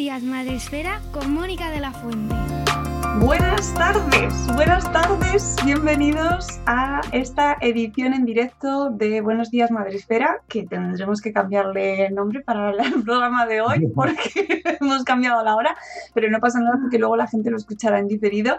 Buenos días, Madre Esfera, con Mónica de la Fuente. Buenas tardes, buenas tardes, bienvenidos a esta edición en directo de Buenos Días Madresfera, que tendremos que cambiarle nombre para el programa de hoy porque hemos cambiado la hora, pero no pasa nada porque luego la gente lo escuchará en diferido.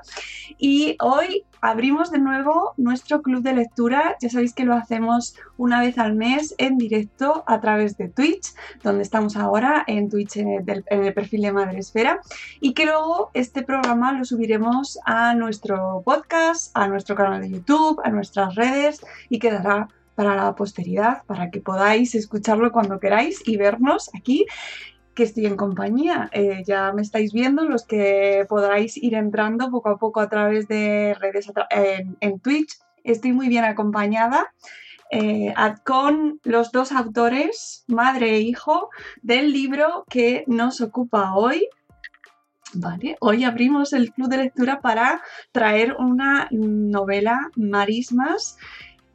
Y hoy abrimos de nuevo nuestro club de lectura, ya sabéis que lo hacemos una vez al mes en directo a través de Twitch, donde estamos ahora en Twitch en el, perfil de Madresfera, y que luego este programa lo subiremos a nuestro podcast, a nuestro canal de YouTube, a nuestras redes y quedará para la posteridad, para que podáis escucharlo cuando queráis y vernos aquí estoy en compañía. Eh, ya me estáis viendo los que podráis ir entrando poco a poco a través de redes en, Twitch. Estoy muy bien acompañada eh, con los dos autores, madre e hijo, del libro que nos ocupa hoy. Hoy abrimos el club de lectura para traer una novela, Marismas,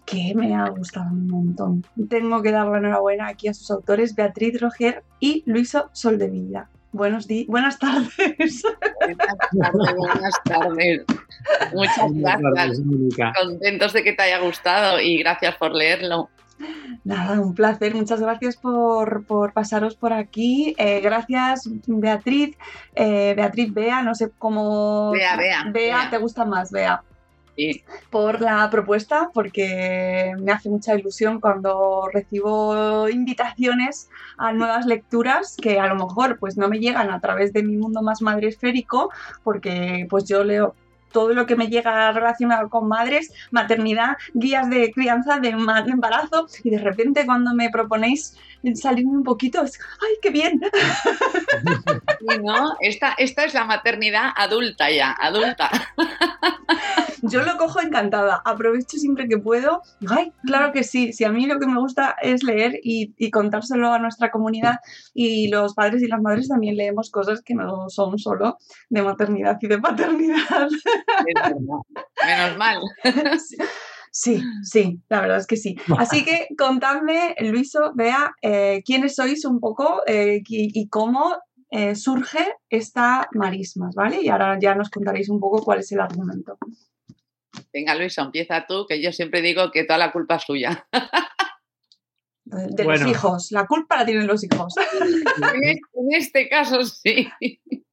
que me ha gustado un montón. Tengo que dar la enhorabuena aquí a sus autores, Beatriz Roger y Luiso Soldevilla. Buenos días, buenas tardes. Buenas tardes, buenas tardes. Muchas Buenas gracias. tardes. Contentos de que te haya gustado y gracias por leerlo. Nada, un placer. Muchas gracias por, por pasaros por aquí. Eh, gracias, Beatriz. Eh, Beatriz Bea, no sé cómo. Bea, Bea, Bea, Bea. te gusta más, Bea. Sí. por la propuesta, porque me hace mucha ilusión cuando recibo invitaciones a nuevas lecturas que a lo mejor pues no me llegan a través de mi mundo más madre esférico, porque pues yo leo todo lo que me llega relacionado con madres, maternidad, guías de crianza, de embarazo, y de repente cuando me proponéis salirme un poquito, es ¡ay, qué bien! Sí, ¿no? Esta, esta es la maternidad adulta ya, adulta. Yo lo cojo encantada, aprovecho siempre que puedo. Ay, claro que sí, si a mí lo que me gusta es leer y, y contárselo a nuestra comunidad y los padres y las madres también leemos cosas que no son solo de maternidad y de paternidad. Menos mal. Sí, sí, la verdad es que sí. Así que contadme, Luiso, vea, eh, quiénes sois un poco eh, y, y cómo eh, surge esta marismas, ¿vale? Y ahora ya nos contaréis un poco cuál es el argumento. Venga, Luisa, empieza tú, que yo siempre digo que toda la culpa es suya. De los hijos, la culpa la tienen los hijos. En este, en este caso sí.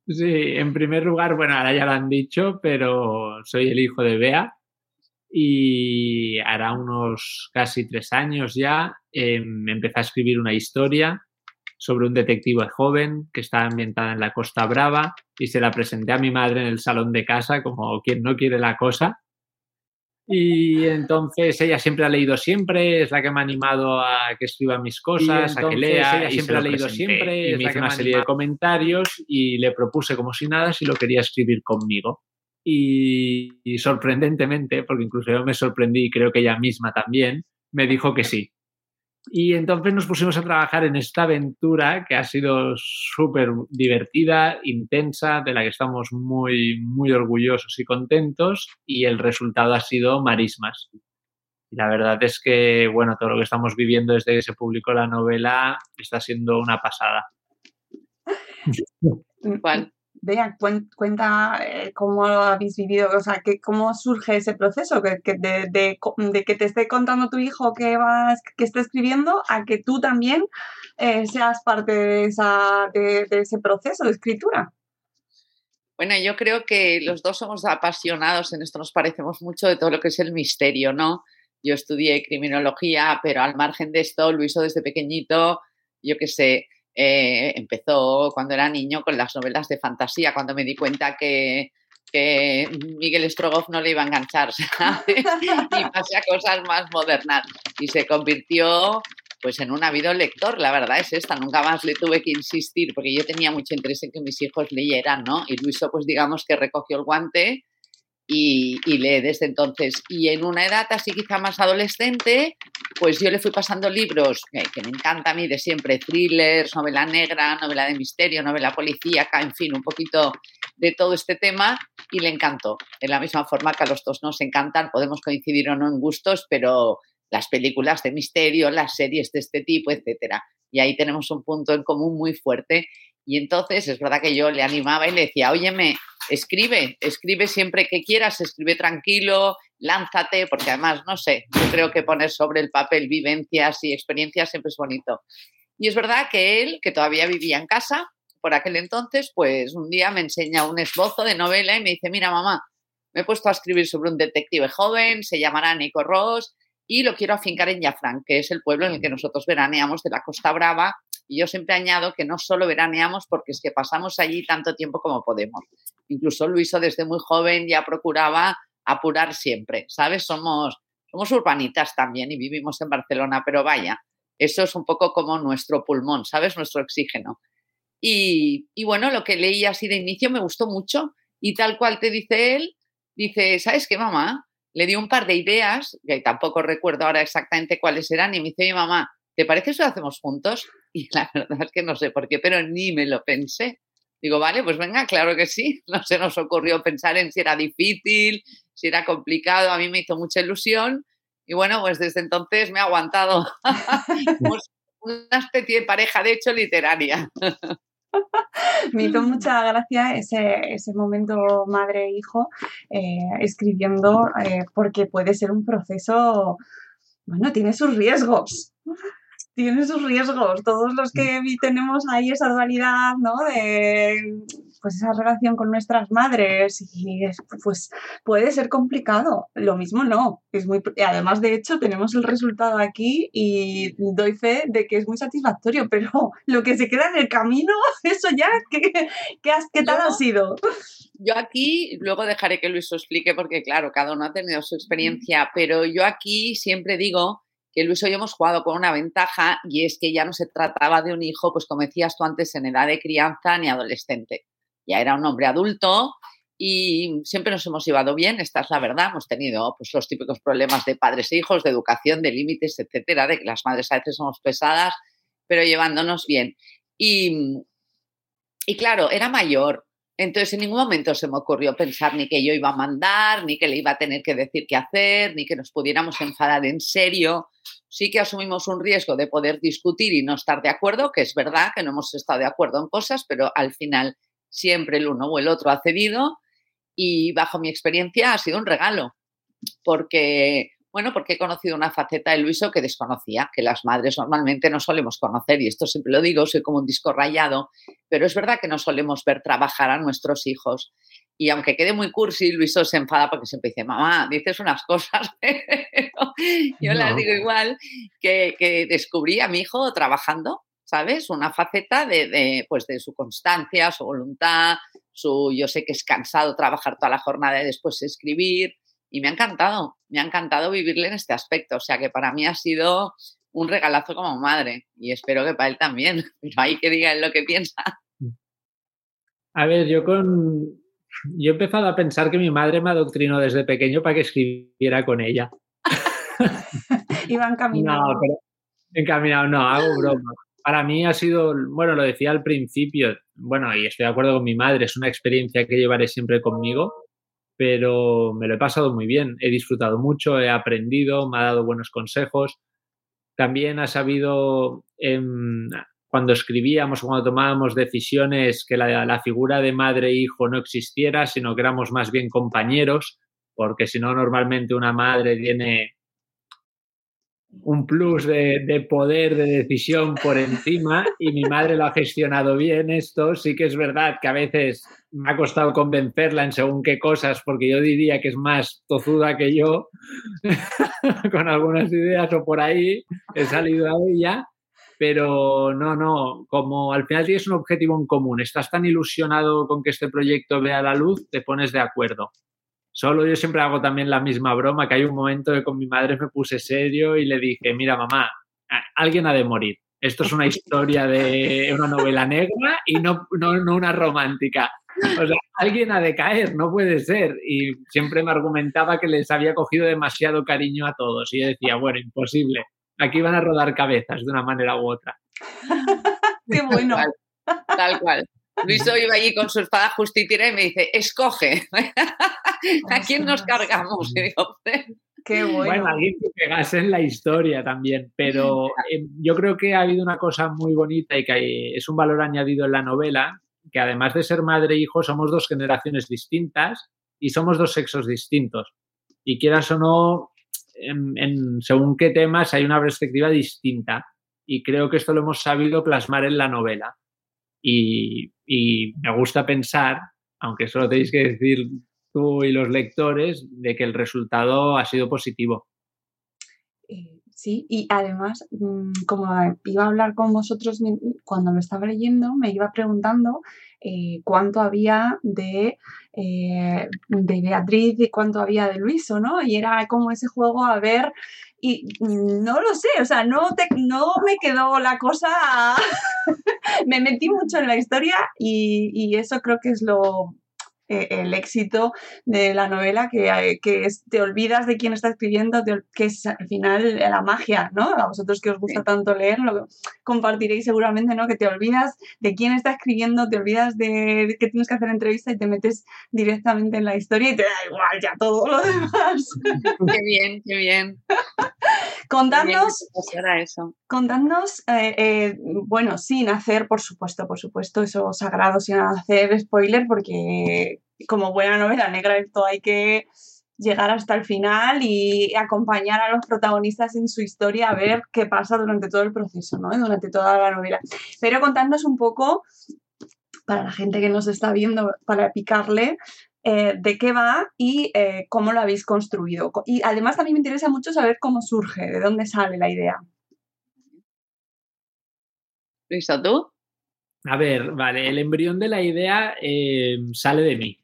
Sí, en primer lugar, bueno, ahora ya lo han dicho, pero soy el hijo de Bea y hará unos casi tres años ya eh, empecé a escribir una historia sobre un detective joven que está ambientada en la Costa Brava y se la presenté a mi madre en el salón de casa como quien no quiere la cosa. Y entonces ella siempre ha leído siempre, es la que me ha animado a que escriba mis cosas, a que lea, ella y siempre ha leído siempre, y me hizo una serie de comentarios y le propuse como si nada si lo quería escribir conmigo. Y, y sorprendentemente, porque incluso yo me sorprendí y creo que ella misma también, me dijo que sí. Y entonces nos pusimos a trabajar en esta aventura que ha sido súper divertida, intensa, de la que estamos muy, muy orgullosos y contentos, y el resultado ha sido Marismas. Y la verdad es que, bueno, todo lo que estamos viviendo desde que se publicó la novela está siendo una pasada. Juan. Vea, cuenta eh, cómo lo habéis vivido, o sea, que, cómo surge ese proceso que, de, de, que te esté contando tu hijo que vas, que está escribiendo, a que tú también eh, seas parte de, esa, de, ese proceso de escritura. Bueno, yo creo que los dos somos apasionados, en esto nos parecemos mucho de todo lo que es el misterio, ¿no? Yo estudié criminología, pero al margen de esto, lo hizo desde pequeñito, yo qué sé, eh, empezó cuando era niño con las novelas de fantasía, cuando me di cuenta que, Miguel Strogoff no le iba a enganchar, y pasé a cosas más modernas. Y se convirtió pues en un ávido lector, la verdad es esta, nunca más le tuve que insistir porque yo tenía mucho interés en que mis hijos leyeran, ¿no? Y Luiso pues digamos que recogió el guante y, lee desde entonces. Y en una edad así quizá más adolescente, pues yo le fui pasando libros que, me encanta a mí de siempre, thrillers, novela negra, novela de misterio, novela policíaca, en fin, un poquito de todo este tema y le encantó. De la misma forma que a los dos nos encantan, podemos coincidir o no en gustos, pero las películas de misterio, las series de este tipo, etcétera. Y ahí tenemos un punto en común muy fuerte. Y entonces es verdad que yo le animaba y le decía, óyeme, escribe, escribe siempre que quieras, escribe tranquilo, lánzate, porque además, no sé, yo creo que poner sobre el papel vivencias y experiencias siempre es bonito. Y es verdad que él, que todavía vivía en casa por aquel entonces, pues un día me enseña un esbozo de novela y me dice, mira mamá, me he puesto a escribir sobre un detective joven, se llamará Nico Ross y lo quiero afincar en Yafran, que es el pueblo en el que nosotros veraneamos de la Costa Brava. Y yo siempre añado que no solo veraneamos porque es que pasamos allí tanto tiempo como podemos. Incluso Luiso desde muy joven ya procuraba apurar siempre, ¿sabes? Somos, somos urbanitas también y vivimos en Barcelona, pero vaya, eso es un poco como nuestro pulmón, ¿sabes? Nuestro oxígeno. Y, y bueno, lo que leí así de inicio me gustó mucho y tal cual te dice él, dice, ¿sabes qué, mamá? Le di un par de ideas, que tampoco recuerdo ahora exactamente cuáles eran, y me dice, mamá, ¿te parece si lo hacemos juntos? Y la verdad es que no sé por qué, pero ni me lo pensé. Digo, vale, pues venga, claro que sí. No se nos ocurrió pensar en si era difícil, si era complicado. A mí me hizo mucha ilusión. Y bueno, pues desde entonces me ha aguantado. una especie de pareja, de hecho, literaria. Me hizo mucha gracia ese, ese momento madre-hijo eh, escribiendo, eh, porque puede ser un proceso, bueno, tiene sus riesgos tiene sus riesgos. Todos los que tenemos ahí esa dualidad, ¿no? De pues esa relación con nuestras madres y pues puede ser complicado. Lo mismo no, es muy además de hecho tenemos el resultado aquí y doy fe de que es muy satisfactorio, pero lo que se queda en el camino, eso ya ¿qué, qué, tal ha sido? Yo aquí luego dejaré que Luis lo explique porque claro, cada uno ha tenido su experiencia, pero yo aquí siempre digo que Luis y yo hemos jugado con una ventaja y es que ya no se trataba de un hijo, pues como decías tú antes, en edad de crianza ni adolescente. Ya era un hombre adulto y siempre nos hemos llevado bien, esta es la verdad. Hemos tenido pues, los típicos problemas de padres e hijos, de educación, de límites, etcétera, de que las madres a veces somos pesadas, pero llevándonos bien. Y, y claro, era mayor, entonces, en ningún momento se me ocurrió pensar ni que yo iba a mandar, ni que le iba a tener que decir qué hacer, ni que nos pudiéramos enfadar en serio. Sí que asumimos un riesgo de poder discutir y no estar de acuerdo, que es verdad que no hemos estado de acuerdo en cosas, pero al final siempre el uno o el otro ha cedido y bajo mi experiencia ha sido un regalo, porque bueno, porque he conocido una faceta de Luiso que desconocía, que las madres normalmente no solemos conocer, y esto siempre lo digo, soy como un disco rayado, pero es verdad que no solemos ver trabajar a nuestros hijos. Y aunque quede muy cursi, Luiso se enfada porque siempre dice, mamá, dices unas cosas, yo las digo igual, que, descubrí a mi hijo trabajando, ¿sabes? Una faceta de, de, pues de su constancia, su voluntad, su, yo sé que es cansado trabajar toda la jornada y después escribir, y me ha encantado, me ha encantado vivirle en este aspecto. O sea que para mí ha sido un regalazo como madre y espero que para él también, pero hay que diga él lo que piensa. A ver, yo con. Yo he empezado a pensar que mi madre me adoctrinó desde pequeño para que escribiera con ella. Iba encaminado. No, pero encaminado, no, hago broma. Para mí ha sido, bueno, lo decía al principio, bueno, y estoy de acuerdo con mi madre, es una experiencia que llevaré siempre conmigo pero me lo he pasado muy bien. He disfrutado mucho, he aprendido, me ha dado buenos consejos. También ha sabido em, cuando escribíamos cuando tomábamos decisiones que la, la figura de madre e hijo no existiera, sino que éramos más bien compañeros, porque si no, normalmente una madre tiene un plus de, de, poder de decisión por encima y mi madre lo ha gestionado bien esto. Sí que es verdad que a veces me ha costado convencerla en según qué cosas, porque yo diría que es más tozuda que yo, con algunas ideas o por ahí he salido a ella, pero no, no, como al final tienes un objetivo en común, estás tan ilusionado con que este proyecto vea la luz, te pones de acuerdo. Solo yo siempre hago también la misma broma, que hay un momento que con mi madre me puse serio y le dije, mira mamá, alguien ha de morir. Esto es una historia de una novela negra y no, no, no una romántica. O sea, alguien ha de caer, no puede ser. Y siempre me argumentaba que les había cogido demasiado cariño a todos. Y yo decía, bueno, imposible. Aquí van a rodar cabezas de una manera u otra. Qué bueno. Tal cual. Tal cual. Luiso iba allí con su espada justiciera y me dice, escoge, ¿a quién nos cargamos? Y digo, Qué bueno. Bueno, alguien que pegase en la historia también, pero eh, yo creo que ha habido una cosa muy bonita y que es un valor añadido en la novela, que además de ser madre e hijo, somos dos generaciones distintas y somos dos sexos distintos. Y quieras o no, en, en, según qué temas hay una perspectiva distinta. Y creo que esto lo hemos sabido plasmar en la novela. Y, y, me gusta pensar, aunque solo tenéis que decir tú y los lectores, de que el resultado ha sido positivo. Eh, sí, y además, mm, como iba a hablar con vosotros cuando lo estaba leyendo, me iba preguntando eh, cuánto había de, eh, de Beatriz y cuánto había de Luiso, ¿no? Y era como ese juego a ver y no lo sé, o sea, no, te, no me quedó la cosa, me metí mucho en la historia y, y, eso creo que es lo, el éxito de la novela, que, que es, te olvidas de quién está escribiendo, te, que es al final la magia, ¿no? A vosotros que os gusta sí. tanto leer, lo compartiréis seguramente, ¿no? Que te olvidas de quién está escribiendo, te olvidas de que tienes que hacer entrevista y te metes directamente en la historia y te da igual ya todo lo demás. Qué bien, qué bien. Contadnos, qué bien eso. contadnos eh, eh, bueno, sin hacer, por supuesto, por supuesto, eso sagrado, sin hacer spoiler, porque como buena novela negra esto hay que llegar hasta el final y acompañar a los protagonistas en su historia a ver qué pasa durante todo el proceso, ¿no? Durante toda la novela. Pero contadnos un poco, para la gente que nos está viendo, para picarle, eh, de qué va y eh, cómo lo habéis construido. Y además también me interesa mucho saber cómo surge, de dónde sale la idea. Luisa, ¿tú? A ver, vale, el embrión de la idea eh, sale de mí,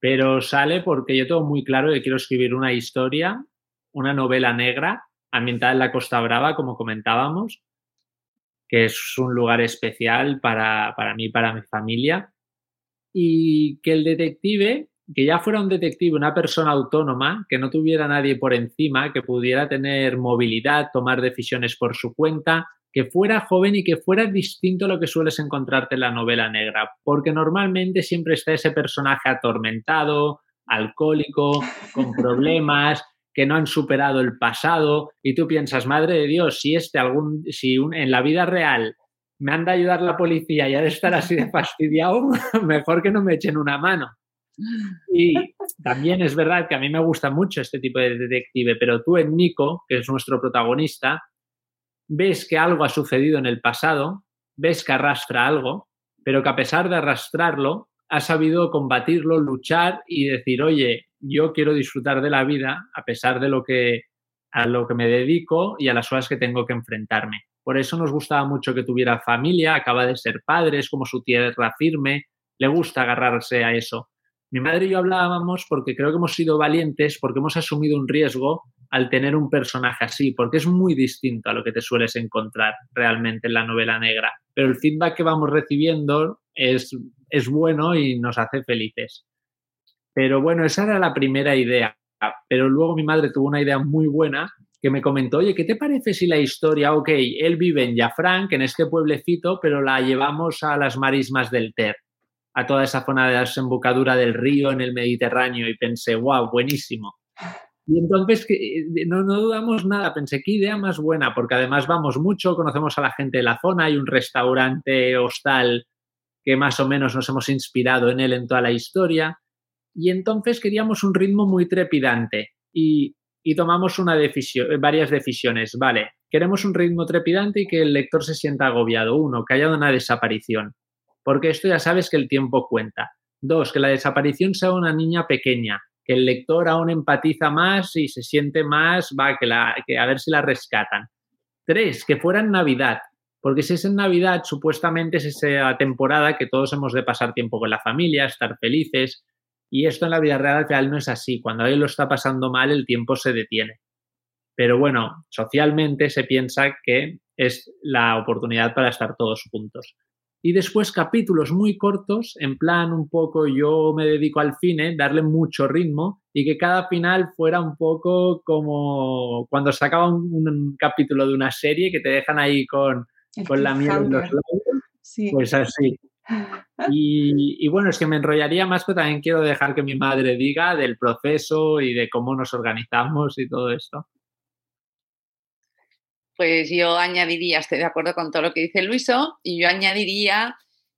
pero sale porque yo tengo muy claro que quiero escribir una historia, una novela negra ambientada en la Costa Brava, como comentábamos, que es un lugar especial para, para mí para mi familia, y que el detective, que ya fuera un detective, una persona autónoma, que no tuviera nadie por encima, que pudiera tener movilidad, tomar decisiones por su cuenta, que fuera joven y que fuera distinto a lo que sueles encontrarte en la novela negra, porque normalmente siempre está ese personaje atormentado, alcohólico, con problemas, que no han superado el pasado, y tú piensas, madre de Dios, si este algún, si un, en la vida real me han de ayudar la policía y ha de estar así de fastidiado, mejor que no me echen una mano. Y también es verdad que a mí me gusta mucho este tipo de detective, pero tú en Nico, que es nuestro protagonista, ves que algo ha sucedido en el pasado, ves que arrastra algo, pero que a pesar de arrastrarlo, ha sabido combatirlo, luchar y decir, oye, yo quiero disfrutar de la vida a pesar de lo que a lo que me dedico y a las horas que tengo que enfrentarme. Por eso nos gustaba mucho que tuviera familia, acaba de ser padre, es como su tierra firme, le gusta agarrarse a eso. Mi madre y yo hablábamos porque creo que hemos sido valientes, porque hemos asumido un riesgo al tener un personaje así, porque es muy distinto a lo que te sueles encontrar realmente en la novela negra. Pero el feedback que vamos recibiendo es, es bueno y nos hace felices. Pero bueno, esa era la primera idea. Pero luego mi madre tuvo una idea muy buena que me comentó, oye, ¿qué te parece si la historia, ok, él vive en Jafranc, en este pueblecito, pero la llevamos a las marismas del Ter, a toda esa zona de desembocadura del río en el Mediterráneo? Y pensé, wow, buenísimo. Y entonces que, no, no dudamos nada, pensé qué idea más buena, porque además vamos mucho, conocemos a la gente de la zona, hay un restaurante hostal que más o menos nos hemos inspirado en él en toda la historia. Y entonces queríamos un ritmo muy trepidante y, y tomamos una decisión, varias decisiones. Vale, queremos un ritmo trepidante y que el lector se sienta agobiado. Uno, que haya una desaparición, porque esto ya sabes que el tiempo cuenta. Dos, que la desaparición sea una niña pequeña, que el lector aún empatiza más y se siente más, va, que, la, que a ver si la rescatan. Tres, que fuera en Navidad, porque si es en Navidad, supuestamente es esa temporada que todos hemos de pasar tiempo con la familia, estar felices, y esto en la vida real, real no es así. Cuando alguien lo está pasando mal, el tiempo se detiene. Pero bueno, socialmente se piensa que es la oportunidad para estar todos juntos. Y después capítulos muy cortos, en plan un poco yo me dedico al cine, darle mucho ritmo y que cada final fuera un poco como cuando se acaba un, capítulo de una serie que te dejan ahí con, con la mierda en los labios. Sí. Pues así. Y, bueno, es que me enrollaría más, pero también quiero dejar que mi madre diga del proceso y de cómo nos organizamos y todo esto. Pues yo añadiría, estoy de acuerdo con todo lo que dice Luiso, y yo añadiría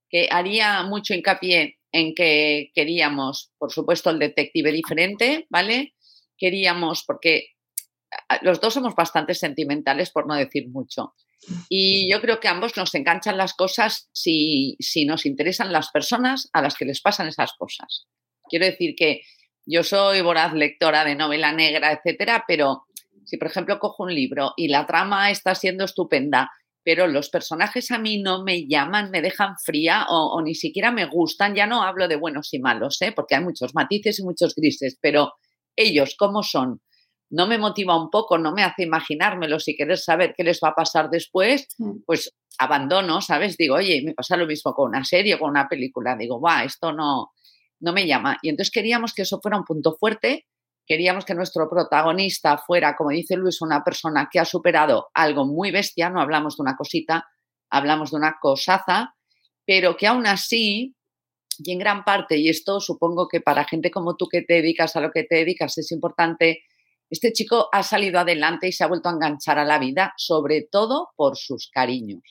que haría mucho hincapié en que queríamos, por supuesto, el detective diferente, ¿vale? Queríamos, porque los dos somos bastante sentimentales, por no decir mucho. Y yo creo que ambos nos enganchan las cosas si, si nos interesan las personas a las que les pasan esas cosas. Quiero decir que yo soy voraz lectora de novela negra, etcétera, pero si por ejemplo cojo un libro y la trama está siendo estupenda, pero los personajes a mí no me llaman, me dejan fría o, o ni siquiera me gustan, ya no hablo de buenos y malos, ¿eh? porque hay muchos matices y muchos grises, pero ellos, ¿cómo son? no me motiva un poco, no me hace imaginármelo, si querer saber qué les va a pasar después, mm. pues abandono, ¿sabes? Digo, oye, me pasa lo mismo con una serie o con una película. Digo, va, esto no, no me llama. Y entonces queríamos que eso fuera un punto fuerte, queríamos que nuestro protagonista fuera, como dice Luis, una persona que ha superado algo muy bestia, no hablamos de una cosita, hablamos de una cosaza, pero que aún así, y en gran parte, y esto supongo que para gente como tú que te dedicas a lo que te dedicas es importante, este chico ha salido adelante y se ha vuelto a enganchar a la vida, sobre todo por sus cariños.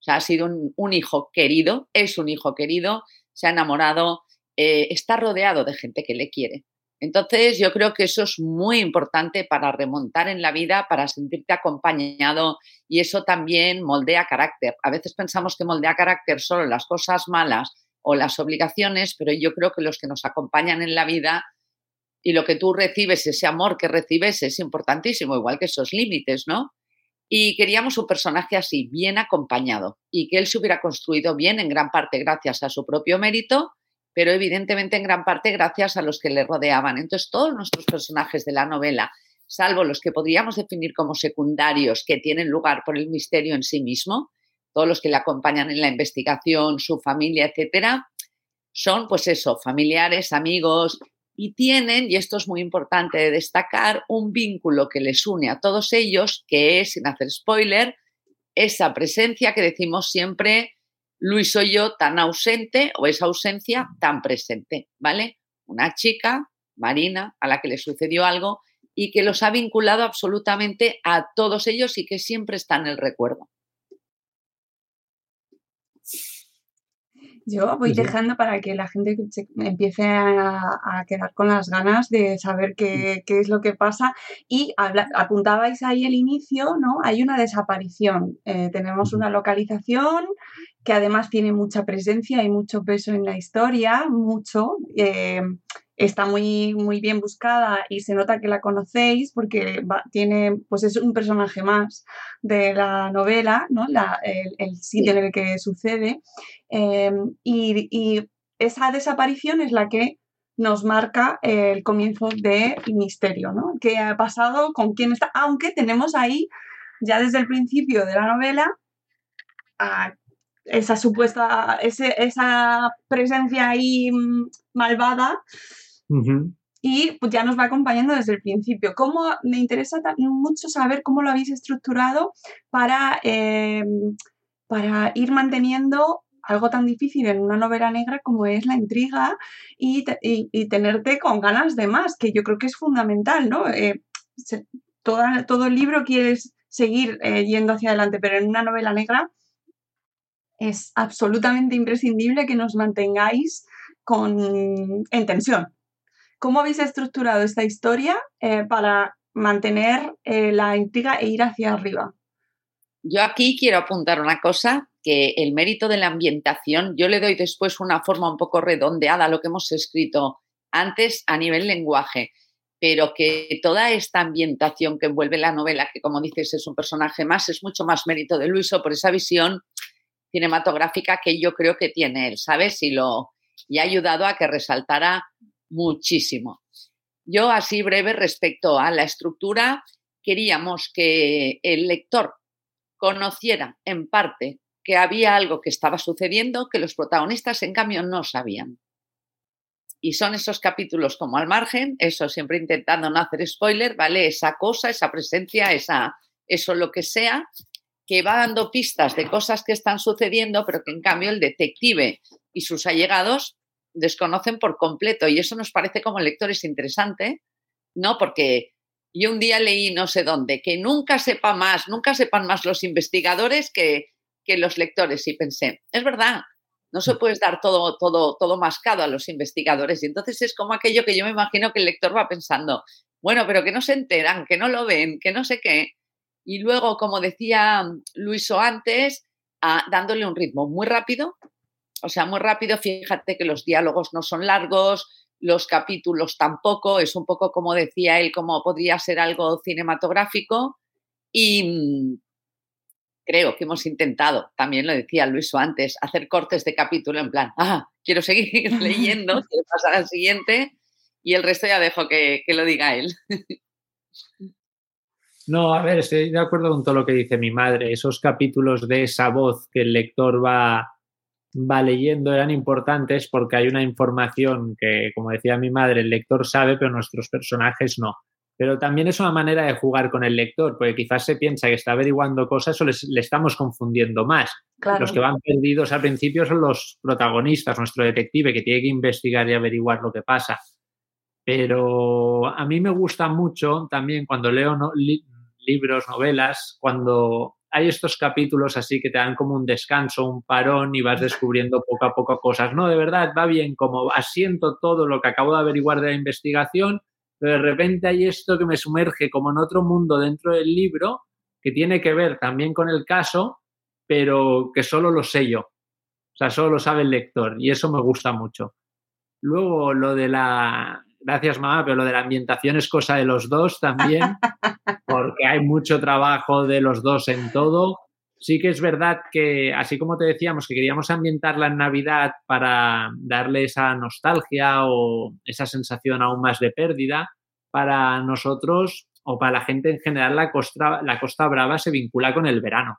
O sea, ha sido un, hijo querido, es un hijo querido, se ha enamorado, eh, está rodeado de gente que le quiere. Entonces, yo creo que eso es muy importante para remontar en la vida, para sentirte acompañado y eso también moldea carácter. A veces pensamos que moldea carácter solo las cosas malas o las obligaciones, pero yo creo que los que nos acompañan en la vida y lo que tú recibes, ese amor que recibes es importantísimo, igual que esos límites, ¿no? Y queríamos un personaje así, bien acompañado, y que él se hubiera construido bien en gran parte gracias a su propio mérito, pero evidentemente en gran parte gracias a los que le rodeaban. Entonces, todos nuestros personajes de la novela, salvo los que podríamos definir como secundarios, que tienen lugar por el misterio en sí mismo, todos los que le acompañan en la investigación, su familia, etcétera, son pues eso, familiares, amigos, y tienen, y esto es muy importante de destacar, un vínculo que les une a todos ellos, que es, sin hacer spoiler, esa presencia que decimos siempre, Luis soy yo tan ausente o esa ausencia tan presente, ¿vale? Una chica, Marina, a la que le sucedió algo y que los ha vinculado absolutamente a todos ellos y que siempre está en el recuerdo. Yo voy dejando para que la gente empiece a, quedar con las ganas de saber qué, es lo que pasa. Y apuntabais ahí el inicio, ¿no? Hay una desaparición. Eh, tenemos una localización que además tiene mucha presencia y mucho peso en la historia, mucho. Eh, está muy, muy bien buscada y se nota que la conocéis porque tiene, pues es un personaje más de la novela, ¿no? el, sitio en el que sucede. Eh, y, esa desaparición es la que nos marca el comienzo del misterio, ¿no? ¿Qué ha pasado? ¿Con quién está? Aunque tenemos ahí, ya desde el principio de la novela, esa supuesta, esa presencia ahí mm, malvada y pues ya nos va acompañando desde el principio. ¿Cómo, me interesa mucho saber cómo lo habéis estructurado para, em, para ir manteniendo algo tan difícil en una novela negra como es la intriga y, tenerte con ganas de más, que yo creo que es fundamental, ¿no? Eh, todo el libro quieres seguir eh, yendo hacia adelante, pero en una novela negra es absolutamente imprescindible que nos mantengáis con, en tensión. ¿Cómo habéis estructurado esta historia eh, para mantener eh, la intriga e ir hacia arriba? Yo aquí quiero apuntar una cosa, que el mérito de la ambientación, yo le doy después una forma un poco redondeada a lo que hemos escrito antes a nivel lenguaje, pero que toda esta ambientación que envuelve la novela, que como dices es un personaje más, es mucho más mérito de Luiso por esa visión cinematográfica que yo creo que tiene él, ¿sabes? Y, lo, y ha ayudado a que resaltara muchísimo. Yo así breve respecto a la estructura, queríamos que el lector conociera en parte que había algo que estaba sucediendo que los protagonistas en cambio no sabían. Y son esos capítulos como al margen, eso siempre intentando no hacer spoiler, ¿vale? Esa cosa, esa presencia, esa, eso lo que sea, que va dando pistas de cosas que están sucediendo, pero que en cambio el detective y sus allegados desconocen por completo. Y eso nos parece como lectores interesante, ¿no? Porque yo un día leí no sé dónde, que nunca sepa más, nunca sepan más los investigadores que, que los lectores. Y pensé, es verdad, no se puede dar todo, todo, todo mascado a los investigadores. Y entonces es como aquello que yo me imagino que el lector va pensando, bueno, pero que no se enteran, que no lo ven, que no sé qué. Y luego, como decía Luiso antes, ah, dándole un ritmo muy rápido, o sea, muy rápido, fíjate que los diálogos no son largos, los capítulos tampoco, es un poco como decía él, como podría ser algo cinematográfico y mm, creo que hemos intentado, también lo decía Luis antes, hacer cortes de capítulo en plan, ah, quiero seguir leyendo, quiero pasar al siguiente y el resto ya dejo que, que lo diga él. No, a ver, estoy de acuerdo con todo lo que dice mi madre. Esos capítulos de esa voz que el lector va, va leyendo eran importantes porque hay una información que, como decía mi madre, el lector sabe, pero nuestros personajes no. Pero también es una manera de jugar con el lector, porque quizás se piensa que está averiguando cosas o le estamos confundiendo más. Los que van perdidos al principio son los protagonistas, nuestro detective, que tiene que investigar y averiguar lo que pasa. Pero a mí me gusta mucho también cuando leo libros, novelas, cuando hay estos capítulos así que te dan como un descanso, un parón y vas descubriendo poco a poco cosas. No, de verdad, va bien, como asiento todo lo que acabo de averiguar de la investigación, pero de repente hay esto que me sumerge como en otro mundo dentro del libro que tiene que ver también con el caso, pero que solo lo sé yo. O sea, solo lo sabe el lector y eso me gusta mucho. Luego, lo de la, gracias mamá, pero lo de la ambientación es cosa de los dos también, porque hay mucho trabajo de los dos en todo. Sí que es verdad que, así como te decíamos, que queríamos ambientarla en Navidad para darle esa nostalgia o esa sensación aún más de pérdida, para nosotros o para la gente en general la Costa, la Costa Brava se vincula con el verano.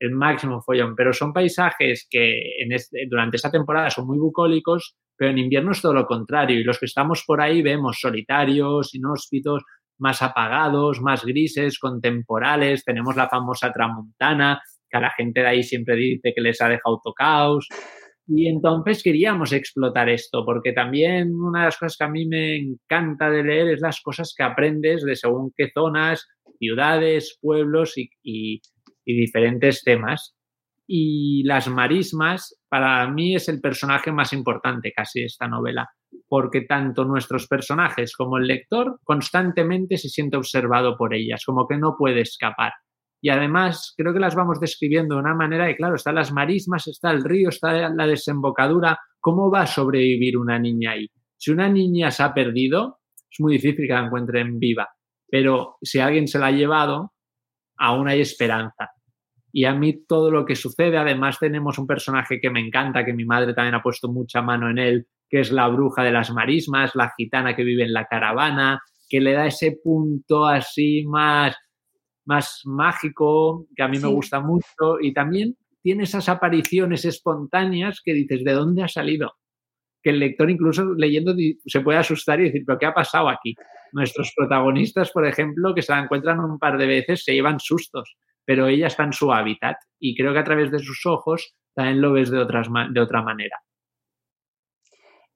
el máximo follón. Pero son paisajes que en este, durante esta temporada son muy bucólicos, pero en invierno es todo lo contrario. Y los que estamos por ahí vemos solitarios, inhóspitos, más apagados, más grises, contemporales. Tenemos la famosa tramontana, que a la gente de ahí siempre dice que les ha dejado tocaos. Y entonces queríamos explotar esto, porque también una de las cosas que a mí me encanta de leer es las cosas que aprendes de según qué zonas, ciudades, pueblos y y diferentes temas. Y las marismas, para mí, es el personaje más importante casi de esta novela, porque tanto nuestros personajes como el lector constantemente se siente observado por ellas, como que no puede escapar. Y además, creo que las vamos describiendo de una manera de, claro, están las marismas, está el río, está la desembocadura. ¿Cómo va a sobrevivir una niña ahí? Si una niña se ha perdido, es muy difícil que la encuentren viva. pero si alguien se la ha llevado, aún hay esperanza. Y a mí todo lo que sucede, además tenemos un personaje que me encanta, que mi madre también ha puesto mucha mano en él, que es la bruja de las marismas, la gitana que vive en la caravana, que le da ese punto así más, más mágico, que a mí me gusta mucho, y también tiene esas apariciones espontáneas que dices, ¿de dónde ha salido? Que el lector incluso leyendo se puede asustar y decir, ¿pero qué ha pasado aquí? Nuestros protagonistas, por ejemplo, que se la encuentran un par de veces, se llevan sustos, pero ella está en su hábitat y creo que a través de sus ojos también lo ves de, otra manera.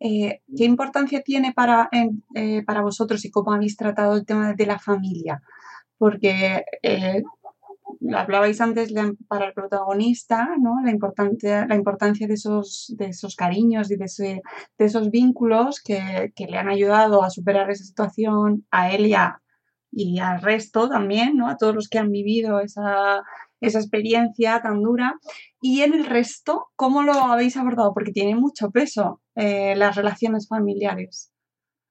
Eh, ¿Qué importancia tiene para, eh, para vosotros y cómo habéis tratado el tema de la familia? Porque eh, hablabais antes para el protagonista, ¿no? La importancia, la importancia de, esos, de esos cariños y de, de esos vínculos que, que, le han ayudado a superar esa situación a él y, y al resto también, ¿no? A todos los que han vivido esa, esa experiencia tan dura. Y en el resto, ¿cómo lo habéis abordado? Porque tiene mucho peso eh, las relaciones familiares.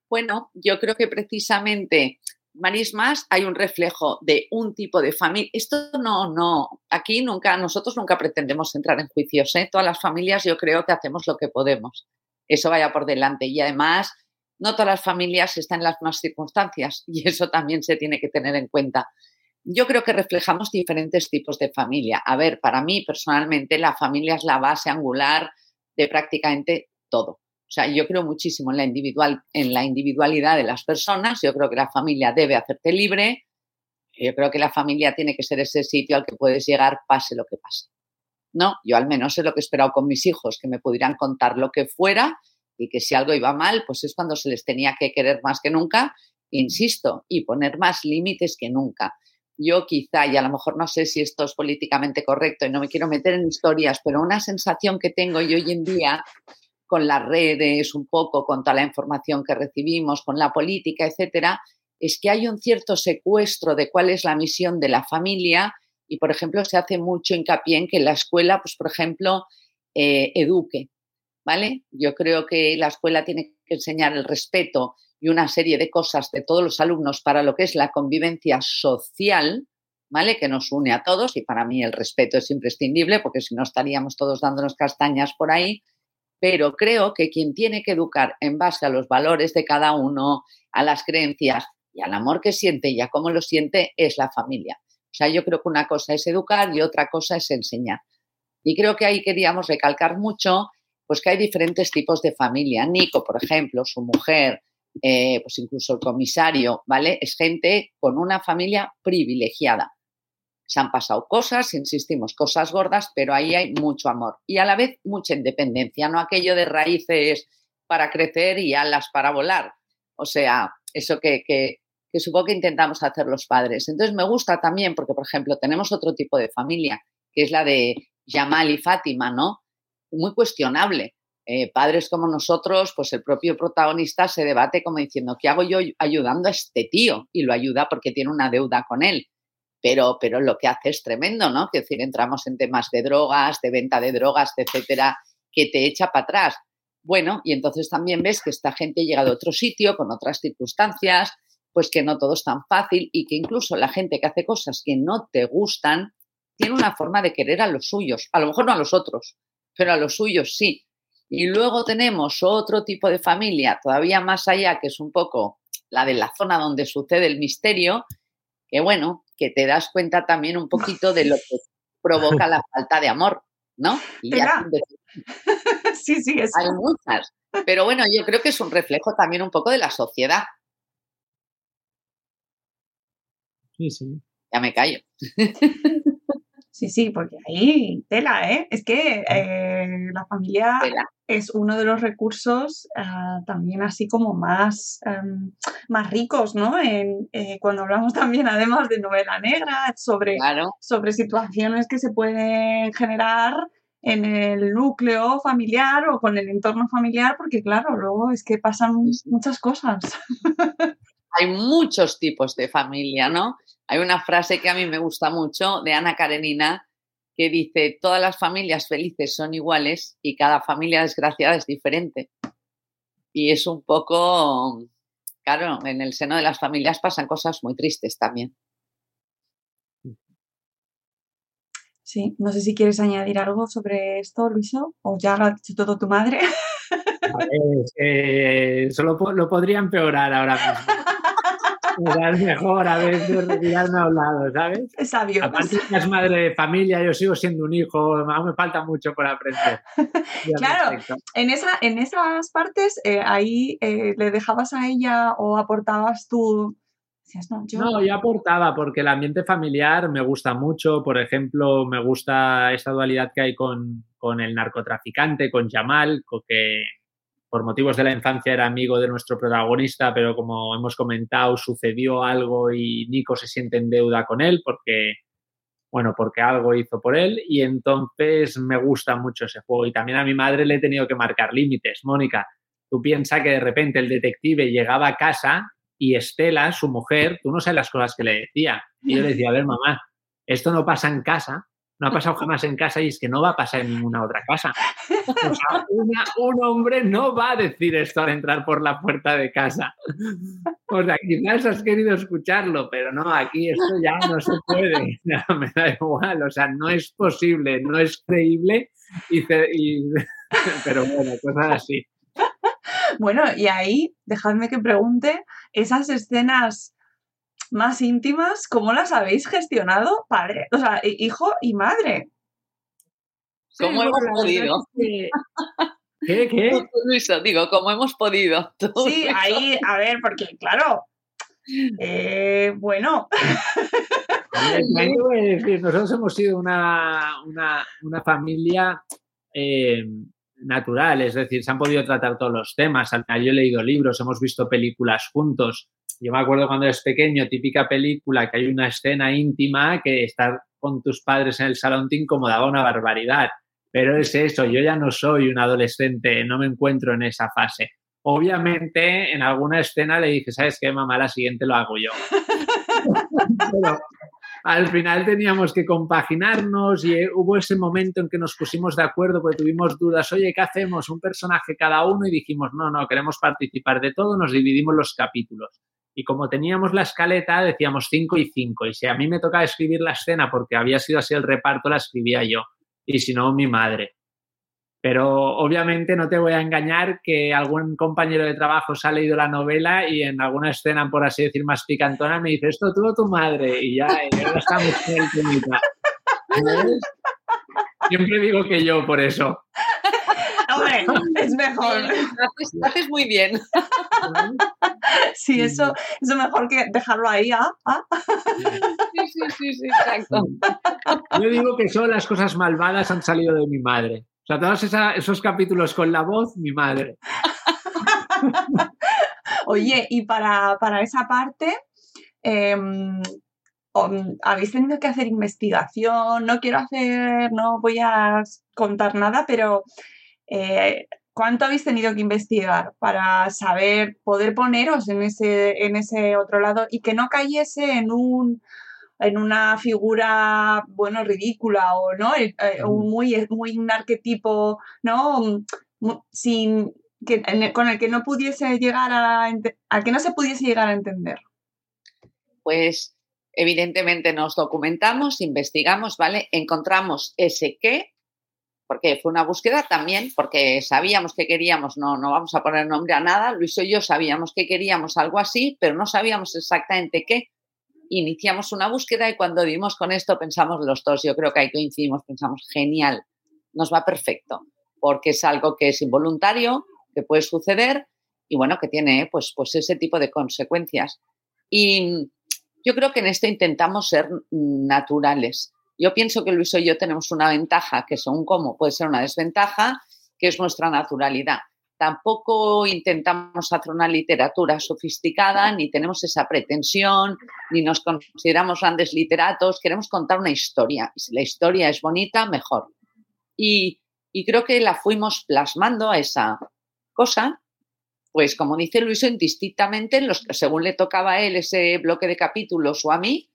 Bueno, yo creo que precisamente marismas hay un reflejo de un tipo de familia. Esto no, no, aquí nunca, nosotros nunca pretendemos entrar en juicios. ¿eh? Todas las familias yo creo que hacemos lo que podemos. Eso vaya por delante. Y además, no todas las familias están en las mismas circunstancias y eso también se tiene que tener en cuenta. Yo creo que reflejamos diferentes tipos de familia. A ver, para mí personalmente la familia es la base angular de prácticamente todo. O sea, yo creo muchísimo en la, individual, en la individualidad de las personas. Yo creo que la familia debe hacerte libre. Yo creo que la familia tiene que ser ese sitio al que puedes llegar pase lo que pase. No, yo al menos es lo que he esperado con mis hijos, que me pudieran contar lo que fuera y que si algo iba mal, pues es cuando se les tenía que querer más que nunca, insisto, y poner más límites que nunca. Yo quizá, y a lo mejor no sé si esto es políticamente correcto y no me quiero meter en historias, pero una sensación que tengo yo hoy en día con las redes, un poco con toda la información que recibimos, con la política, etcétera, es que hay un cierto secuestro de cuál es la misión de la familia y, por ejemplo, se hace mucho hincapié en que la escuela, pues, por ejemplo, eh, eduque, ¿vale? Yo creo que la escuela tiene que enseñar el respeto y una serie de cosas de todos los alumnos para lo que es la convivencia social, ¿vale? Que nos une a todos y para mí el respeto es imprescindible porque si no estaríamos todos dándonos castañas por ahí pero creo que quien tiene que educar en base a los valores de cada uno, a las creencias y al amor que siente y a cómo lo siente es la familia. O sea, yo creo que una cosa es educar y otra cosa es enseñar. Y creo que ahí queríamos recalcar mucho, pues que hay diferentes tipos de familia. Nico, por ejemplo, su mujer, eh, pues incluso el comisario, ¿vale? Es gente con una familia privilegiada se han pasado cosas, insistimos, cosas gordas, pero ahí hay mucho amor y a la vez mucha independencia, no aquello de raíces para crecer y alas para volar. O sea, eso que, que, supongo que intentamos hacer los padres. Entonces me gusta también porque, por ejemplo, tenemos otro tipo de familia, que es la de Yamal y Fátima, ¿no? Muy cuestionable. Eh, padres como nosotros, pues el propio protagonista se debate como diciendo, ¿qué hago yo ayudando a este tío? Y lo ayuda porque tiene una deuda con él pero, pero lo que hace es tremendo, ¿no? Es decir, entramos en temas de drogas, de venta de drogas, etcétera, que te echa para atrás. Bueno, y entonces también ves que esta gente llega de otro sitio, con otras circunstancias, pues que no todo es tan fácil y que incluso la gente que hace cosas que no te gustan tiene una forma de querer a los suyos, a lo mejor no a los otros, pero a los suyos sí. Y luego tenemos otro tipo de familia, todavía más allá, que es un poco la de la zona donde sucede el misterio, que bueno, que te das cuenta también un poquito de lo que provoca la falta de amor, ¿no? Y ya sí, sí, Hay muchas. Pero bueno, yo creo que es un reflejo también un poco de la sociedad. Sí, sí. Ya me callo. Sí, sí, porque ahí tela, ¿eh? Es que eh, la familia es uno de los recursos ah, también así como más, em, más ricos, ¿no? En, eh, cuando hablamos también además de novela negra, sobre, sobre situaciones que se pueden generar en el núcleo familiar o con el entorno familiar, porque claro, luego es que pasan muchas cosas. Hay muchos tipos de familia, ¿no? Hay una frase que a mí me gusta mucho de Ana Karenina que dice, todas las familias felices son iguales y cada familia desgraciada es diferente. Y es un poco, claro, en el seno de las familias pasan cosas muy tristes también. Sí, no sé si quieres añadir algo sobre esto, Luiso, o ya lo ha dicho todo tu madre. eso lo, lo podría empeorar ahora mismo. es mejor a veces retirarme a un lado, ¿sabes? Es sabio. Aparte que es madre de familia, yo sigo siendo un hijo, aún me falta mucho por aprender. claro, en, esa, en esas partes, eh, ahí eh, le dejabas a ella o aportabas tú. No, yo... no, yo aportaba porque el ambiente familiar me gusta mucho. Por ejemplo, me gusta esa dualidad que hay con, con el narcotraficante, con Jamal, que por motivos de la infancia era amigo de nuestro protagonista, pero como hemos comentado, sucedió algo y Nico se siente en deuda con él porque, bueno, porque algo hizo por él y entonces me gusta mucho ese juego. Y también a mi madre le he tenido que marcar límites. Mónica, tú piensas que de repente el detective llegaba a casa y Estela, su mujer, tú no sabes las cosas que le decía. Y yo le decía, a ver, mamá, esto no pasa en casa, no ha pasado jamás en casa y es que no va a pasar en ninguna otra casa. Un hombre no va a decir esto al entrar por la puerta de casa. O sea, quizás has querido escucharlo, pero no, aquí esto ya no se puede. me da igual, o sea, no es posible, no es creíble, pero bueno, cosas así. Bueno, y ahí, dejadme que pregunte, esas escenas más íntimas, ¿cómo las habéis gestionado, padre? O sea, hijo y madre. ¿Cómo hemos podido? ¿Qué? ¿Qué? digo, ¿cómo hemos podido? sí, ahí, a ver, porque claro, eh, bueno. nosotros hemos sido una, una, familia eh, natural, es decir, se han podido tratar todos los temas. Yo he leído libros, hemos visto películas juntos. Yo me acuerdo cuando eres pequeño, típica película, que hay una escena íntima que estar con tus padres en el salón te incomodaba una barbaridad. Pero es eso, yo ya no soy un adolescente, no me encuentro en esa fase. Obviamente, en alguna escena le dije, ¿sabes qué, mamá? La siguiente lo hago yo. al final teníamos que compaginarnos y hubo ese momento en que nos pusimos de acuerdo porque tuvimos dudas, oye, ¿qué hacemos? Un personaje cada uno y dijimos, no, no, queremos participar de todo, nos dividimos los capítulos. Y como teníamos la escaleta, decíamos 5 y 5. Y si a mí me tocaba escribir la escena porque había sido así el reparto, la escribía yo. Y si no, mi madre. Pero obviamente no te voy a engañar que algún compañero de trabajo se ha leído la novela y en alguna escena, por así decir, más picantona, me dice, esto tuvo tu madre. Y ya, estamos en el temita. Siempre digo que yo por eso. Hombre, es mejor. Lo haces, muy bien. Sí, eso es mejor que dejarlo ahí. ¿ah? ¿Ah? Sí, sí, sí, sí, exacto. Yo digo que son las cosas malvadas han salido de mi madre. O sea, todos esos capítulos con la voz, mi madre. Oye, y para, esa parte, em, habéis tenido que hacer investigación, no quiero hacer, no voy a contar nada, pero eh, ¿cuánto habéis tenido que investigar para saber, poder poneros en ese, en ese otro lado y que no cayese en un en una figura, bueno, ridícula o no, eh, un muy, muy un arquetipo, ¿no? Sin, que, con el que no pudiese llegar a, al que no se pudiese llegar a entender. Pues evidentemente nos documentamos, investigamos, ¿vale? Encontramos ese qué porque fue una búsqueda también, porque sabíamos que queríamos, no, no vamos a poner nombre a nada, Luis y yo sabíamos que queríamos algo así, pero no sabíamos exactamente qué. Iniciamos una búsqueda y cuando dimos con esto pensamos los dos, yo creo que ahí coincidimos, pensamos, genial, nos va perfecto, porque es algo que es involuntario, que puede suceder y bueno, que tiene pues, pues ese tipo de consecuencias. Y yo creo que en esto intentamos ser naturales yo pienso que Luis y yo tenemos una ventaja, que según cómo puede ser una desventaja, que es nuestra naturalidad. Tampoco intentamos hacer una literatura sofisticada, ni tenemos esa pretensión, ni nos consideramos grandes literatos. Queremos contar una historia. Y si la historia es bonita, mejor. Y, y creo que la fuimos plasmando a esa cosa pues como dice Luis, indistintamente, los, según le tocaba a él ese bloque de capítulos o a mí,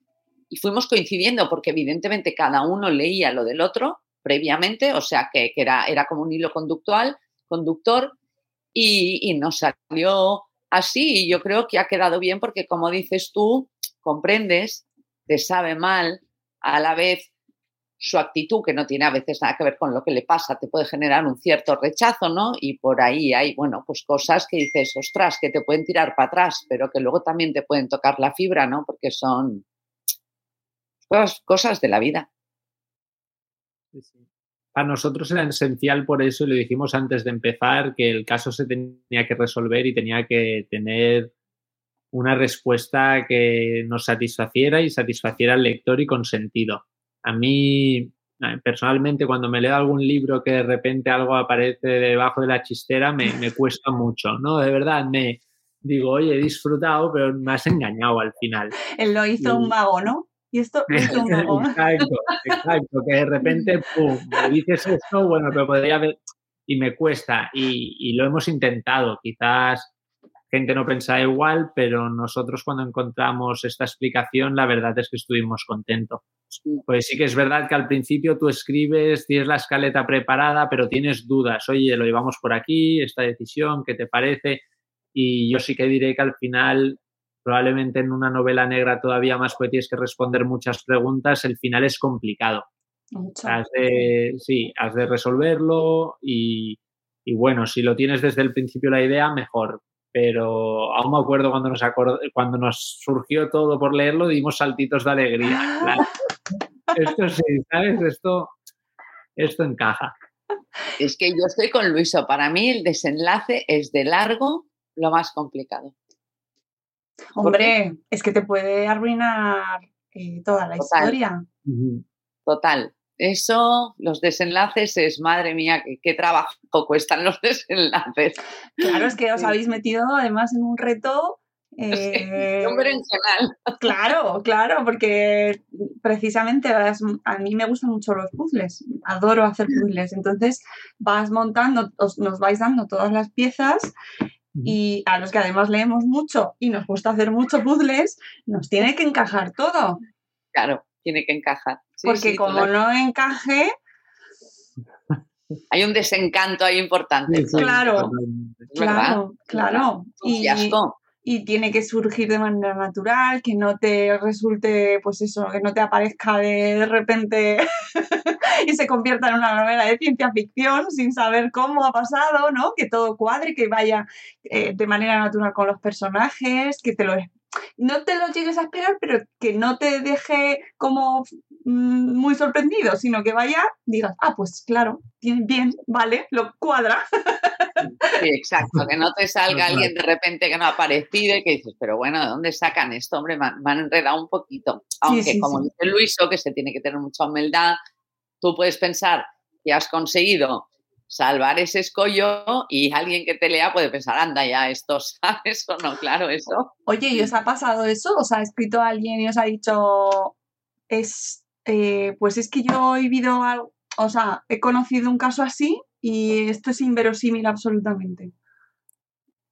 y fuimos coincidiendo porque evidentemente cada uno leía lo del otro previamente, o sea que, era, era como un hilo conductual, conductor y, nos salió así y yo creo que ha quedado bien porque como dices tú, comprendes, te sabe mal, a la vez su actitud, que no tiene a veces nada que ver con lo que le pasa, te puede generar un cierto rechazo, ¿no? Y por ahí hay, bueno, pues cosas que dices, ostras, que te pueden tirar para atrás, pero que luego también te pueden tocar la fibra, ¿no? Porque son cosas, cosas de la vida. Para nosotros era esencial por eso, y lo dijimos antes de empezar, que el caso se tenía que resolver y tenía que tener una respuesta que nos satisfaciera y satisfaciera al lector y con sentido. A mí, eh, personalmente, cuando me leo algún libro que de repente algo aparece debajo de la chistera, me, me cuesta mucho, ¿no? De verdad, me digo, oye, he disfrutado, pero me has engañado al final. Él lo hizo un mago, ¿no? Y esto mago. exacto, exacto, que de repente, pum, me dices esto, bueno, pero podría haber... Y me cuesta, y, y lo hemos intentado, quizás gente no pensaba igual, pero nosotros cuando encontramos esta explicación, la verdad es que estuvimos contentos. Pues sí que es verdad que al principio tú escribes, tienes la escaleta preparada, pero tienes dudas. Oye, lo llevamos por aquí, esta decisión, ¿qué te parece? Y yo sí que diré que al final, probablemente en una novela negra todavía más, pues tienes que responder muchas preguntas, el final es complicado. Has de, sí, has de resolverlo y, y bueno, si lo tienes desde el principio la idea, mejor pero aún me acuerdo cuando nos, cuando nos surgió todo por leerlo, dimos saltitos de alegría. Claro. Esto sí, ¿sabes? Esto, esto encaja. Es que yo estoy con Luiso. Para mí el desenlace es de largo lo más complicado. Hombre, es que te puede arruinar eh, toda la Total. historia. Total. Eso, los desenlaces es, madre mía, qué, qué trabajo cuestan los desenlaces. Claro, es que os habéis metido además en un reto. eh, Un berenjenal. Claro, claro, porque precisamente vas- a mí me gustan mucho los puzzles, adoro hacer puzzles, entonces vas montando, os- nos vais dando todas las piezas y a los que además leemos mucho y nos gusta hacer mucho puzzles, nos tiene que encajar todo, Claro, tiene que encajar. Sí, porque sí, como no encaje, Hay un desencanto ahí importante. claro, claro, claro, y. y tiene que surgir de manera natural, que no te resulte, pues eso, que no te aparezca de, repente y se convierta en una novela de ciencia ficción sin saber cómo ha pasado, ¿no? Que todo cuadre, que vaya eh, de manera natural con los personajes, que te lo no te lo llegues a esperar, pero que no te deje como mm, muy sorprendido, sino que vaya, digas, ah, pues claro, bien, vale, lo cuadra. Sí, exacto, que no te salga alguien de repente que no ha aparecido y que dices, pero bueno, ¿de dónde sacan esto? Hombre, me han, me han enredado un poquito. Aunque, sí, como dice Luiso, que se tiene que tener mucha humildad, tú puedes pensar que has conseguido salvar ese escollo y alguien que te lea puede pensar, anda ya, esto sabes o no, claro, eso. Oye, ¿y os ha pasado eso? ¿Os ha escrito alguien y os ha dicho, es, eh, pues es que yo he vivido algo, o sea, he conocido un caso así y esto es inverosímil absolutamente?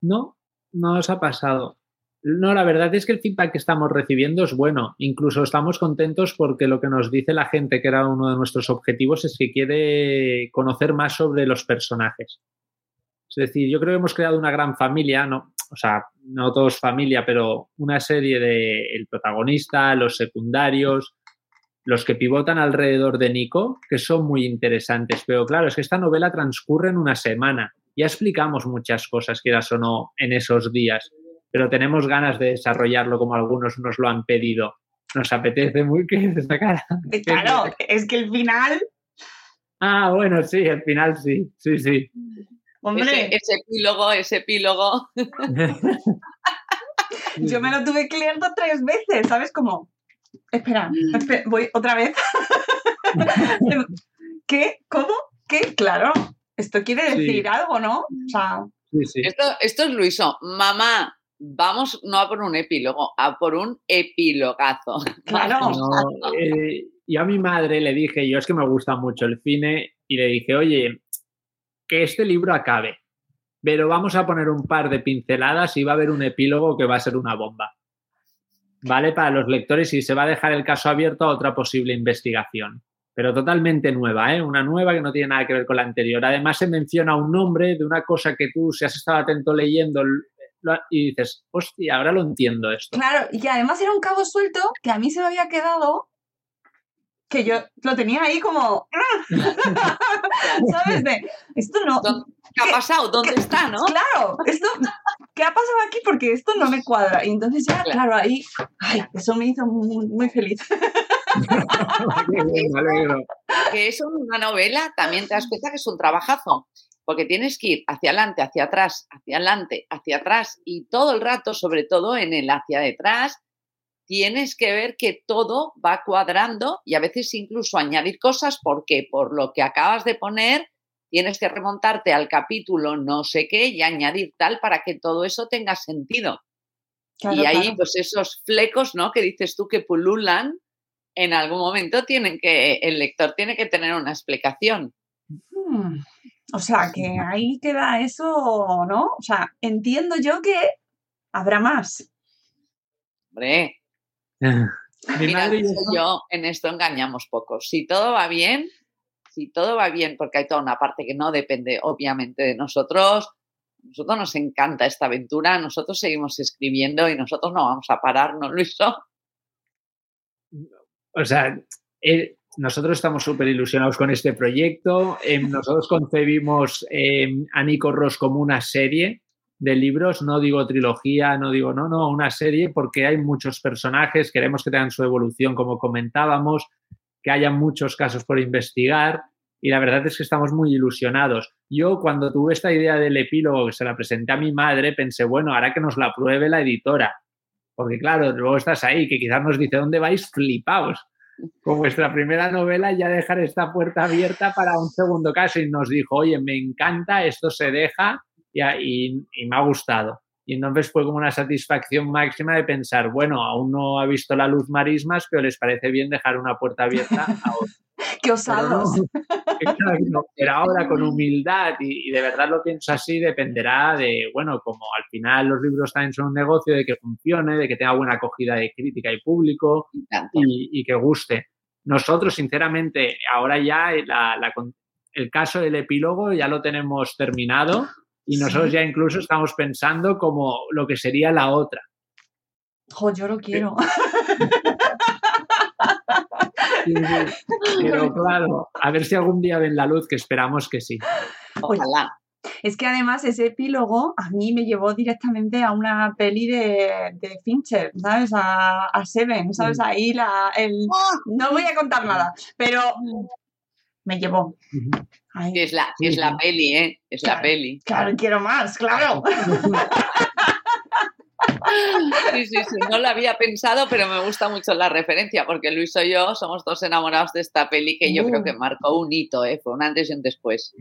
No, no nos ha pasado. No, la verdad es que el feedback que estamos recibiendo es bueno. Incluso estamos contentos porque lo que nos dice la gente, que era uno de nuestros objetivos, es que quiere conocer más sobre los personajes. Es decir, yo creo que hemos creado una gran familia, no, o sea, no todos familia, pero una serie de el protagonista, los secundarios, los que pivotan alrededor de Nico, que son muy interesantes. Pero claro, es que esta novela transcurre en una semana. Ya explicamos muchas cosas, quieras o no, en esos días, pero tenemos ganas de desarrollarlo como algunos nos lo han pedido. Nos apetece muy que esta cara. Eh, Claro, es que el final, Ah, bueno, sí, al final sí, sí, sí. hombre, Ese, ese epílogo, ese epílogo. yo me lo tuve que leer dos tres veces, ¿sabes? Como, espera, espe- voy otra vez. ¿Qué? ¿Cómo? ¿Qué? Claro, esto quiere Sí. decir algo, ¿no? O sea, Esto, esto es Luiso. Mamá, vamos no a por un epílogo, a por un epilogazo. Claro. No, eh, yo a mi madre le dije, yo es que me gusta mucho el cine, y le dije, oye, que este libro acabe, pero vamos a poner un par de pinceladas y va a haber un epílogo que va a ser una bomba. ¿Vale? Para los lectores y se va a dejar el caso abierto a otra posible investigación. Pero totalmente nueva, ¿eh? Una nueva que no tiene nada que ver con la anterior. Además se menciona un nombre de una cosa que tú, si has estado atento leyendo, y dices, hostia, ahora lo entiendo esto. Claro, y que además era un cabo suelto que a mí se me había quedado que yo lo tenía ahí como. ¿sabes? De, esto no... ¿Qué ha pasado? ¿Dónde está, no? Claro, esto, ¿qué ha pasado aquí? Porque esto no me cuadra. Y entonces ya, claro, ahí, ay, eso me hizo muy, muy feliz. Me alegro. que es una novela, también te das cuenta que es un trabajazo, porque tienes que ir hacia adelante, hacia atrás, hacia adelante, hacia atrás y todo el rato, sobre todo en el hacia detrás, tienes que ver que todo va cuadrando y a veces incluso añadir cosas porque por lo que acabas de poner tienes que remontarte al capítulo no sé qué y añadir tal para que todo eso tenga sentido. Claro, y ahí, claro. pues esos flecos, ¿no? Que dices tú que pululan, en algún momento tienen que, el lector tiene que tener una explicación. Hmm, O sea, que ahí queda eso, ¿no? O sea, entiendo yo que habrá más. Hombre, Mi mira, yo, en esto engañamos poco. Si todo va bien, si todo va bien, porque hay toda una parte que no depende, obviamente, de nosotros. Nosotros nos encanta esta aventura, nosotros seguimos escribiendo y nosotros no vamos a parar, ¿no, Luiso? O sea, eh, nosotros estamos súper ilusionados con este proyecto. Eh, nosotros concebimos eh, a Nico Ross como una serie de libros, no digo trilogía, no digo, no, no, una serie porque hay muchos personajes, queremos que tengan su evolución como comentábamos, que haya muchos casos por investigar y la verdad es que estamos muy ilusionados. Yo cuando tuve esta idea del epílogo que se la presenté a mi madre, pensé, bueno, ahora que nos la pruebe la editora. Porque claro, luego estás ahí, que quizás nos dice, ¿dónde vais? Flipaos. Con vuestra primera novela ya dejar esta puerta abierta para un segundo caso y nos dijo, oye, me encanta, esto se deja y- y me ha gustado. Y entonces fue como una satisfacción máxima de pensar, bueno, aún no ha visto la luz marismas, pero les parece bien dejar una puerta abierta a otro. ¡Qué osados! Exacto, pero ahora con humildad y, y de verdad lo pienso así, dependerá de, bueno, como al final los libros también son un negocio, de que funcione, de que tenga buena acogida de crítica y público y, y que guste. Nosotros, sinceramente, ahora ya la- la el caso del epílogo ya lo tenemos terminado y nosotros Sí. ya incluso estamos pensando como lo que sería la otra. Jo, yo lo quiero. Pero claro, a ver si algún día ven la luz, que esperamos que sí. Ojalá. Es que además ese epílogo a mí me llevó directamente a una peli de, de Fincher, ¿sabes? A, a Seven, ¿sabes? Ahí la, el... No voy a contar nada, pero me llevó. Sí, es la, es la peli, ¿eh? Es la peli. Claro, quiero más, claro. Sí, sí, sí, no lo había pensado, pero me gusta mucho la referencia, porque Luis y yo somos dos enamorados de esta peli que yo Uh. creo que marcó un hito, ¿eh? Fue un antes y un después.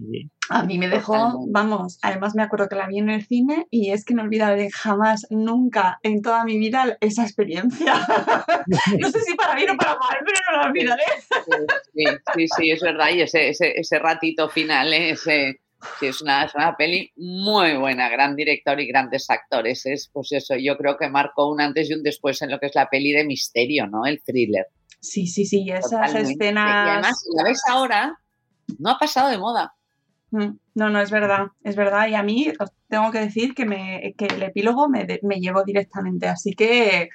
A mí me dejó, vamos, además me acuerdo que la vi en el cine y es que no olvidaré jamás, nunca en toda mi vida esa experiencia. no sé si para bien o para mal, pero no la olvidaré. Sí, sí, sí, es verdad. Y ese, ese, ese ratito final, ¿eh? Ese, sí, es, una, es una peli muy buena, gran director y grandes actores. Es, pues eso, yo creo que marcó un antes y un después en lo que es la peli de misterio, ¿no? El thriller. Sí, sí, sí, esas Totalmente. escenas... Y además, si la ves ahora, no ha pasado de moda. Mm, No, no, es verdad, es verdad. Y a mí os tengo que decir que, me, que el epílogo me, me llevó directamente. Así que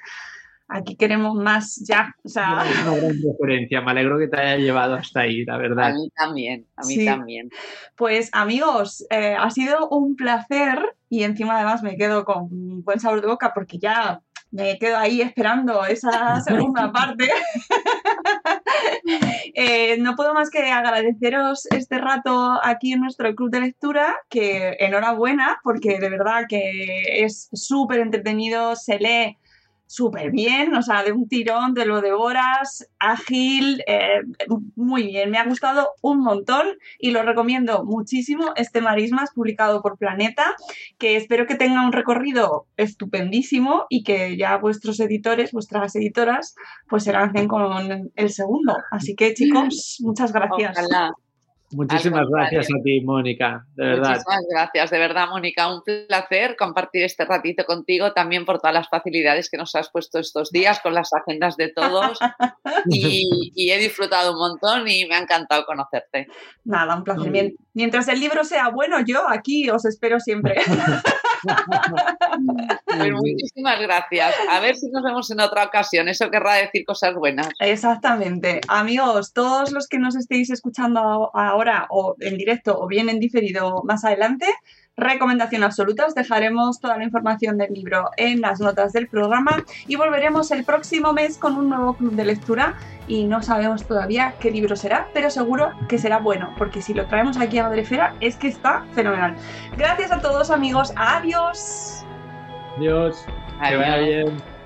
aquí queremos más ya. O sea, Es una gran referencia, me alegro que te haya llevado hasta ahí, la A verdad. mí también, a mí Sí. también. pues amigos, eh, ha sido un placer y encima además me quedo con buen sabor de boca porque ya me quedo ahí esperando esa segunda parte. Eh, no puedo más que agradeceros este rato aquí en nuestro club de lectura, que enhorabuena, porque de verdad que es súper entretenido, se lee súper bien, o sea, de un tirón, te lo devoras, ágil, eh, muy bien, me ha gustado un montón y lo recomiendo muchísimo, este Marismas publicado por Planeta, que espero que tenga un recorrido estupendísimo y que ya vuestros editores, vuestras editoras, pues se lancen con el segundo. Así que chicos, muchas gracias. Muchísimas gracias a ti, Mónica, de verdad. Muchísimas gracias, de verdad, Mónica. Un placer compartir este ratito contigo, también por todas las facilidades que nos has puesto estos días con las agendas de todos. Y, y he disfrutado un montón y me ha encantado conocerte. Nada, un placer. Mien- Mientras el libro sea bueno, yo aquí os espero siempre. Pues muchísimas gracias. A ver si nos vemos en otra ocasión. Eso querrá decir cosas buenas. Exactamente. Amigos, todos los que nos estéis escuchando ahora o en directo o bien en diferido más adelante, recomendación absoluta. Os dejaremos toda la información del libro en las notas del programa y volveremos el próximo mes con un nuevo club de lectura y no sabemos todavía qué libro será, pero seguro que será bueno, porque si lo traemos aquí a Madrefera es que está fenomenal. Gracias a todos amigos, adiós. Adiós. Que vaya bien.